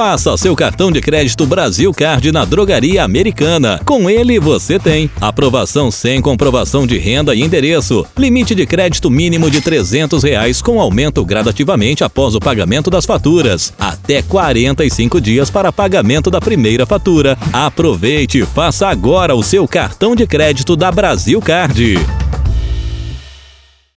Faça seu cartão de crédito Brasil Card na Drogaria Americana. Com ele você tem aprovação sem comprovação de renda e endereço, limite de crédito mínimo de 300 reais com aumento gradativamente após o pagamento das faturas, até 45 dias para pagamento da primeira fatura. Aproveite e faça agora o seu cartão de crédito da Brasil Card.